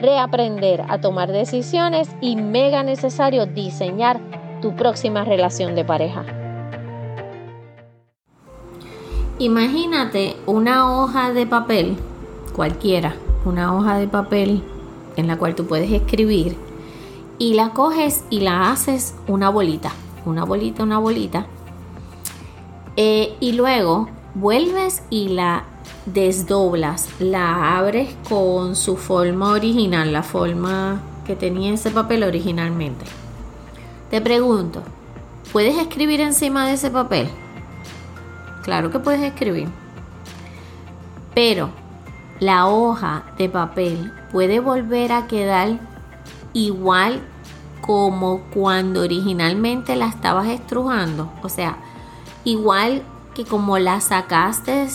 reaprender a tomar decisiones y mega necesario diseñar tu próxima relación de pareja. Imagínate una hoja de papel, cualquiera, una hoja de papel en la cual tú puedes escribir y la coges y la haces una bolita, una bolita, una bolita. Eh, y luego vuelves y la desdoblas, la abres con su forma original, la forma que tenía ese papel originalmente. Te pregunto, ¿puedes escribir encima de ese papel? Claro que puedes escribir. Pero la hoja de papel puede volver a quedar igual como cuando originalmente la estabas estrujando. O sea, igual que como la sacaste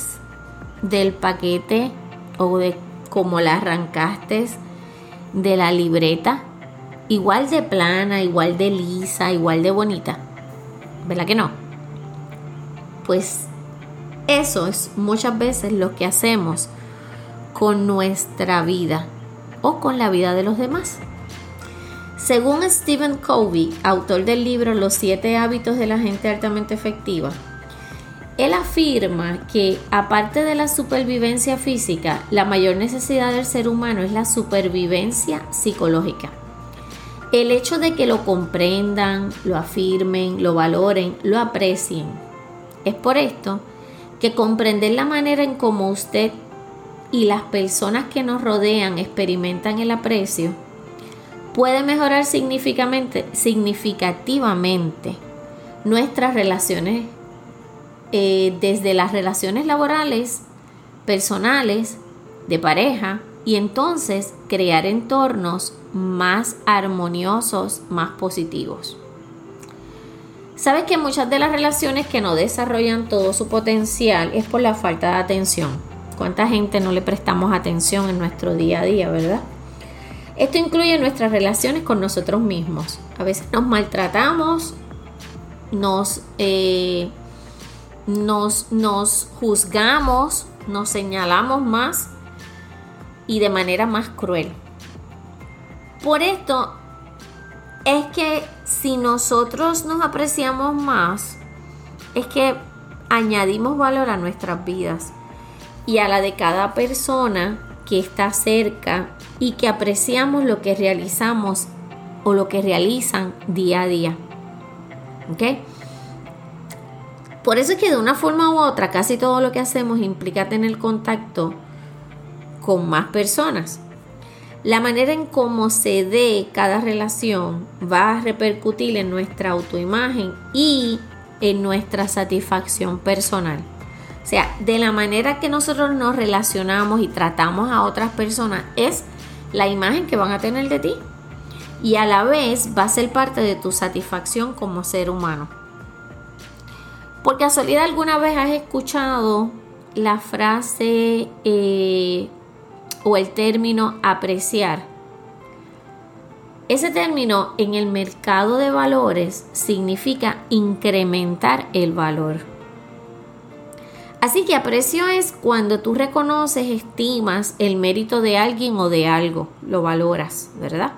del paquete o de cómo la arrancaste de la libreta, igual de plana, igual de lisa, igual de bonita. ¿Verdad que no? Pues eso es muchas veces lo que hacemos con nuestra vida o con la vida de los demás. Según Stephen Covey, autor del libro Los siete hábitos de la gente altamente efectiva, él afirma que aparte de la supervivencia física, la mayor necesidad del ser humano es la supervivencia psicológica. El hecho de que lo comprendan, lo afirmen, lo valoren, lo aprecien. Es por esto que comprender la manera en cómo usted y las personas que nos rodean experimentan el aprecio puede mejorar significativamente, nuestras relaciones eh, desde las relaciones laborales, personales, de pareja, y entonces crear entornos más armoniosos, más positivos. Sabes que muchas de las relaciones que no desarrollan todo su potencial es por la falta de atención. ¿Cuánta gente no le prestamos atención en nuestro día a día, verdad? Esto incluye nuestras relaciones con nosotros mismos. A veces nos maltratamos, nos eh, nos, nos juzgamos, nos señalamos más y de manera más cruel. Por esto es que si nosotros nos apreciamos más, es que añadimos valor a nuestras vidas y a la de cada persona que está cerca y que apreciamos lo que realizamos o lo que realizan día a día. ¿Ok? Por eso es que de una forma u otra casi todo lo que hacemos implica tener contacto con más personas. La manera en cómo se dé cada relación va a repercutir en nuestra autoimagen y en nuestra satisfacción personal. O sea, de la manera que nosotros nos relacionamos y tratamos a otras personas es la imagen que van a tener de ti. Y a la vez va a ser parte de tu satisfacción como ser humano. Por casualidad alguna vez has escuchado la frase eh, o el término apreciar. Ese término en el mercado de valores significa incrementar el valor. Así que aprecio es cuando tú reconoces, estimas el mérito de alguien o de algo, lo valoras, ¿verdad?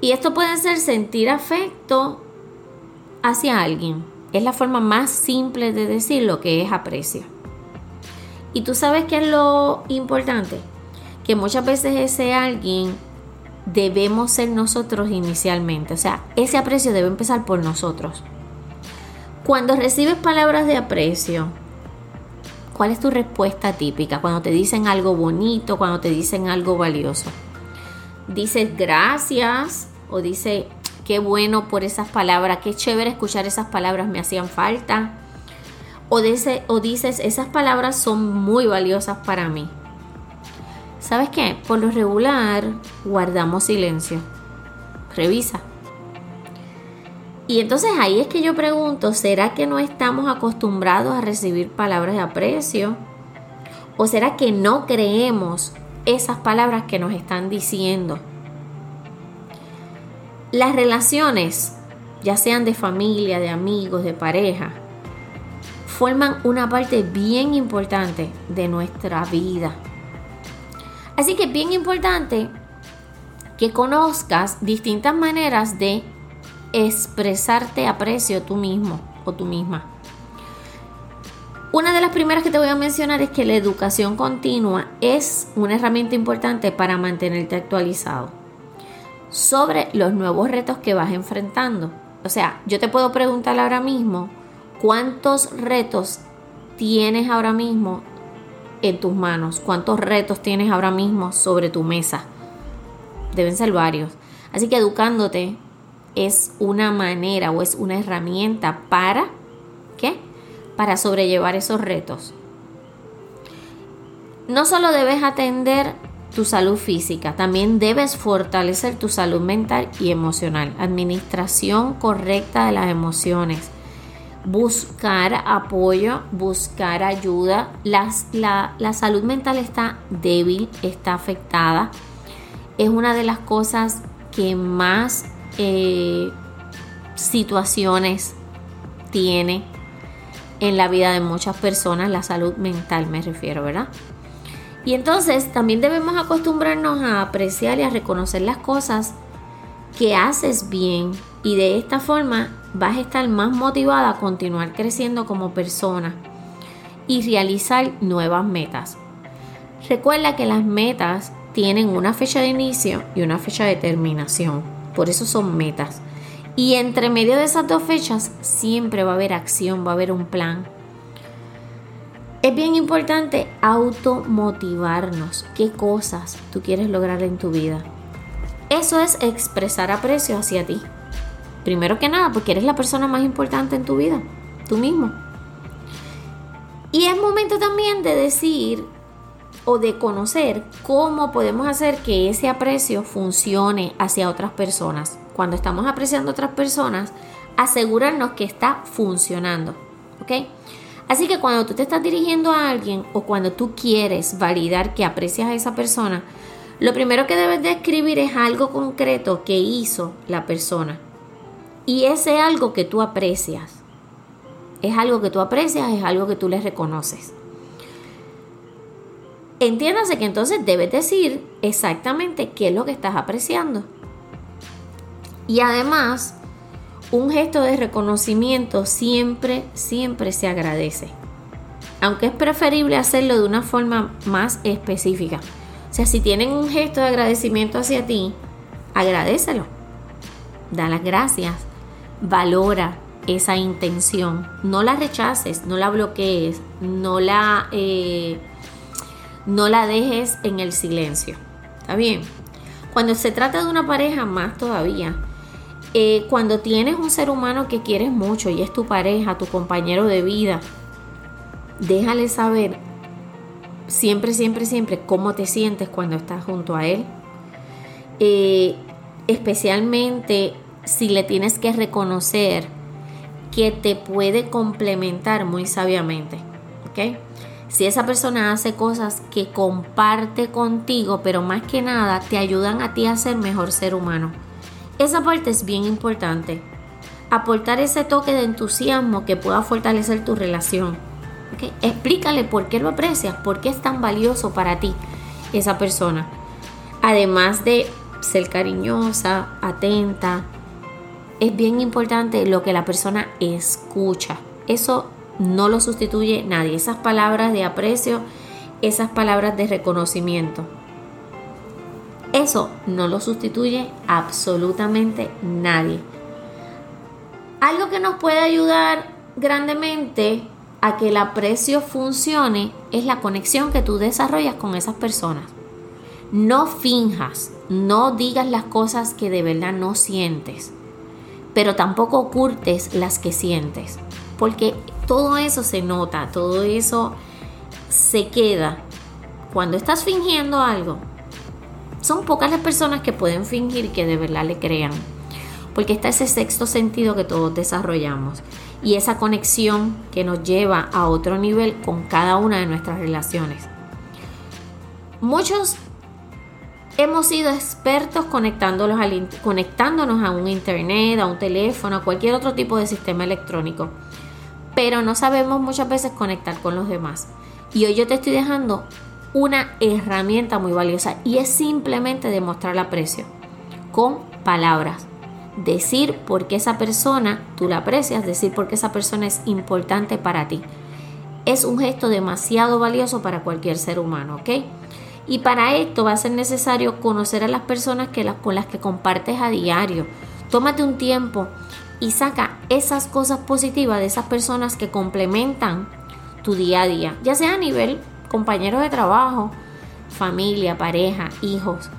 Y esto puede ser sentir afecto hacia alguien, es la forma más simple de decir lo que es aprecio. Y tú sabes qué es lo importante, que muchas veces ese alguien debemos ser nosotros inicialmente. O sea, ese aprecio debe empezar por nosotros. Cuando recibes palabras de aprecio, ¿cuál es tu respuesta típica? Cuando te dicen algo bonito, cuando te dicen algo valioso. Dices gracias o dice qué bueno por esas palabras, qué chévere escuchar esas palabras, me hacían falta. O, dice, o dices, esas palabras son muy valiosas para mí. ¿Sabes qué? Por lo regular guardamos silencio. Revisa. Y entonces ahí es que yo pregunto, ¿será que no estamos acostumbrados a recibir palabras de aprecio? ¿O será que no creemos esas palabras que nos están diciendo? Las relaciones, ya sean de familia, de amigos, de pareja, forman una parte bien importante de nuestra vida. Así que es bien importante que conozcas distintas maneras de expresarte aprecio tú mismo o tú misma. Una de las primeras que te voy a mencionar es que la educación continua es una herramienta importante para mantenerte actualizado sobre los nuevos retos que vas enfrentando. O sea, yo te puedo preguntar ahora mismo cuántos retos tienes ahora mismo en tus manos? ¿Cuántos retos tienes ahora mismo sobre tu mesa? Deben ser varios. Así que educándote es una manera o es una herramienta para ¿qué? Para sobrellevar esos retos. No solo debes atender tu salud física, también debes fortalecer tu salud mental y emocional. Administración correcta de las emociones buscar apoyo, buscar ayuda. la, salud mental está débil, está afectada. Es una de las cosas que más eh, situaciones tiene en la vida de muchas personas, la salud mental me refiero, ¿verdad? Y entonces también debemos acostumbrarnos a apreciar y a reconocer las cosas que haces bien y de esta forma vas a estar más motivada a continuar creciendo como persona y realizar nuevas metas. Recuerda que las metas tienen una fecha de inicio y una fecha de terminación, por eso son metas. Y entre medio de esas dos fechas siempre va a haber acción, va a haber un plan. Es bien importante automotivarnos. ¿Qué cosas tú quieres lograr en tu vida? Eso es expresar aprecio hacia ti. Primero que nada, porque eres la persona más importante en tu vida, tú mismo. Y es momento también de decir o de conocer cómo podemos hacer que ese aprecio funcione hacia otras personas. Cuando estamos apreciando a otras personas, asegurarnos que está funcionando. ¿Ok? Así que cuando tú te estás dirigiendo a alguien o cuando tú quieres validar que aprecias a esa persona, lo primero que debes de escribir es algo concreto que hizo la persona. Y ese algo que tú aprecias. Es algo que tú aprecias, es algo que tú le reconoces. Entiéndase que entonces debes decir exactamente qué es lo que estás apreciando. Y además, un gesto de reconocimiento siempre, siempre se agradece. Aunque es preferible hacerlo de una forma más específica. O sea, si tienen un gesto de agradecimiento hacia ti, agradecelo. Da las gracias valora esa intención. No la rechaces, no la bloquees, no la, eh, no la dejes en el silencio. ¿Está bien? Cuando se trata de una pareja, más todavía. Eh, cuando tienes un ser humano que quieres mucho y es tu pareja, tu compañero de vida, déjale saber siempre, siempre, siempre cómo te sientes cuando estás junto a él. Eh, especialmente si le tienes que reconocer que te puede complementar muy sabiamente. ¿Ok? Si esa persona hace cosas que comparte contigo, pero más que nada te ayudan a ti a ser mejor ser humano. Esa parte es bien importante. Aportar ese toque de entusiasmo que pueda fortalecer tu relación. Explícale por qué lo aprecias, por qué es tan valioso para ti esa persona. Además de ser cariñosa, atenta, es bien importante lo que la persona escucha. Eso no lo sustituye nadie. Esas palabras de aprecio, esas palabras de reconocimiento. Eso no lo sustituye absolutamente nadie. Algo que nos puede ayudar grandemente a que el aprecio funcione es la conexión que tú desarrollas con esas personas. No finjas, no digas las cosas que de verdad no sientes, pero tampoco ocultes las que sientes, porque todo eso se nota, todo eso se queda. Cuando estás fingiendo algo, son pocas las personas que pueden fingir que de verdad le crean, porque está ese sexto sentido que todos desarrollamos y esa conexión que nos lleva a otro nivel con cada una de nuestras relaciones. Muchos hemos sido expertos conectándonos, conectándonos a un internet, a un teléfono, a cualquier otro tipo de sistema electrónico, pero no sabemos muchas veces conectar con los demás. Y hoy yo te estoy dejando una herramienta muy valiosa y es simplemente demostrar aprecio con palabras decir por qué esa persona tú la aprecias, decir por qué esa persona es importante para ti. Es un gesto demasiado valioso para cualquier ser humano, ¿ok? Y para esto va a ser necesario conocer a las personas que las, con las que compartes a diario. Tómate un tiempo y saca esas cosas positivas de esas personas que complementan tu día a día, ya sea a nivel compañeros de trabajo, familia, pareja, hijos.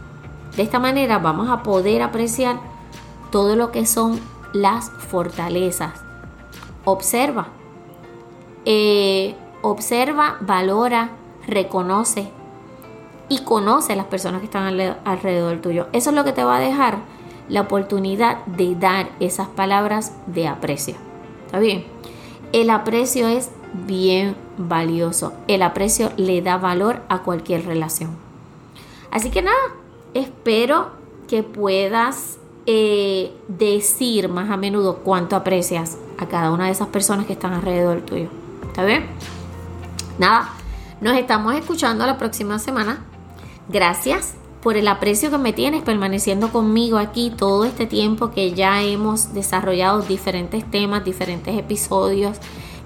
De esta manera vamos a poder apreciar todo lo que son las fortalezas. Observa, eh, observa, valora, reconoce y conoce a las personas que están alrededor tuyo. Eso es lo que te va a dejar la oportunidad de dar esas palabras de aprecio. ¿Está bien? El aprecio es bien valioso. El aprecio le da valor a cualquier relación. Así que nada, espero que puedas eh, decir más a menudo cuánto aprecias a cada una de esas personas que están alrededor tuyo. ¿Está bien? Nada, nos estamos escuchando la próxima semana. Gracias por el aprecio que me tienes permaneciendo conmigo aquí todo este tiempo que ya hemos desarrollado diferentes temas, diferentes episodios,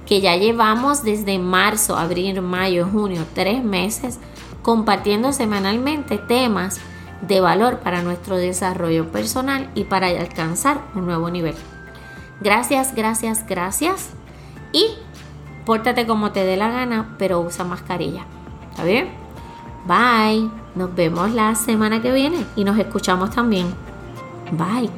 que ya llevamos desde marzo, abril, mayo, junio, tres meses compartiendo semanalmente temas de valor para nuestro desarrollo personal y para alcanzar un nuevo nivel. Gracias, gracias, gracias. Y pórtate como te dé la gana, pero usa mascarilla. ¿Está bien? Bye. Nos vemos la semana que viene y nos escuchamos también. Bye.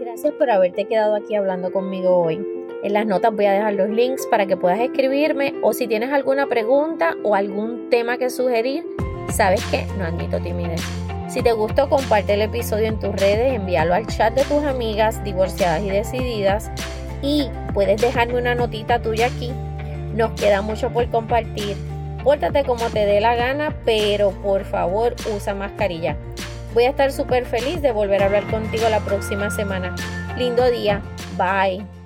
Gracias por haberte quedado aquí hablando conmigo hoy. En las notas voy a dejar los links para que puedas escribirme o si tienes alguna pregunta o algún tema que sugerir, ¿Sabes qué? No admito timidez. Si te gustó, comparte el episodio en tus redes, envíalo al chat de tus amigas divorciadas y decididas y puedes dejarme una notita tuya aquí. Nos queda mucho por compartir. Pórtate como te dé la gana, pero por favor usa mascarilla. Voy a estar súper feliz de volver a hablar contigo la próxima semana. Lindo día. Bye.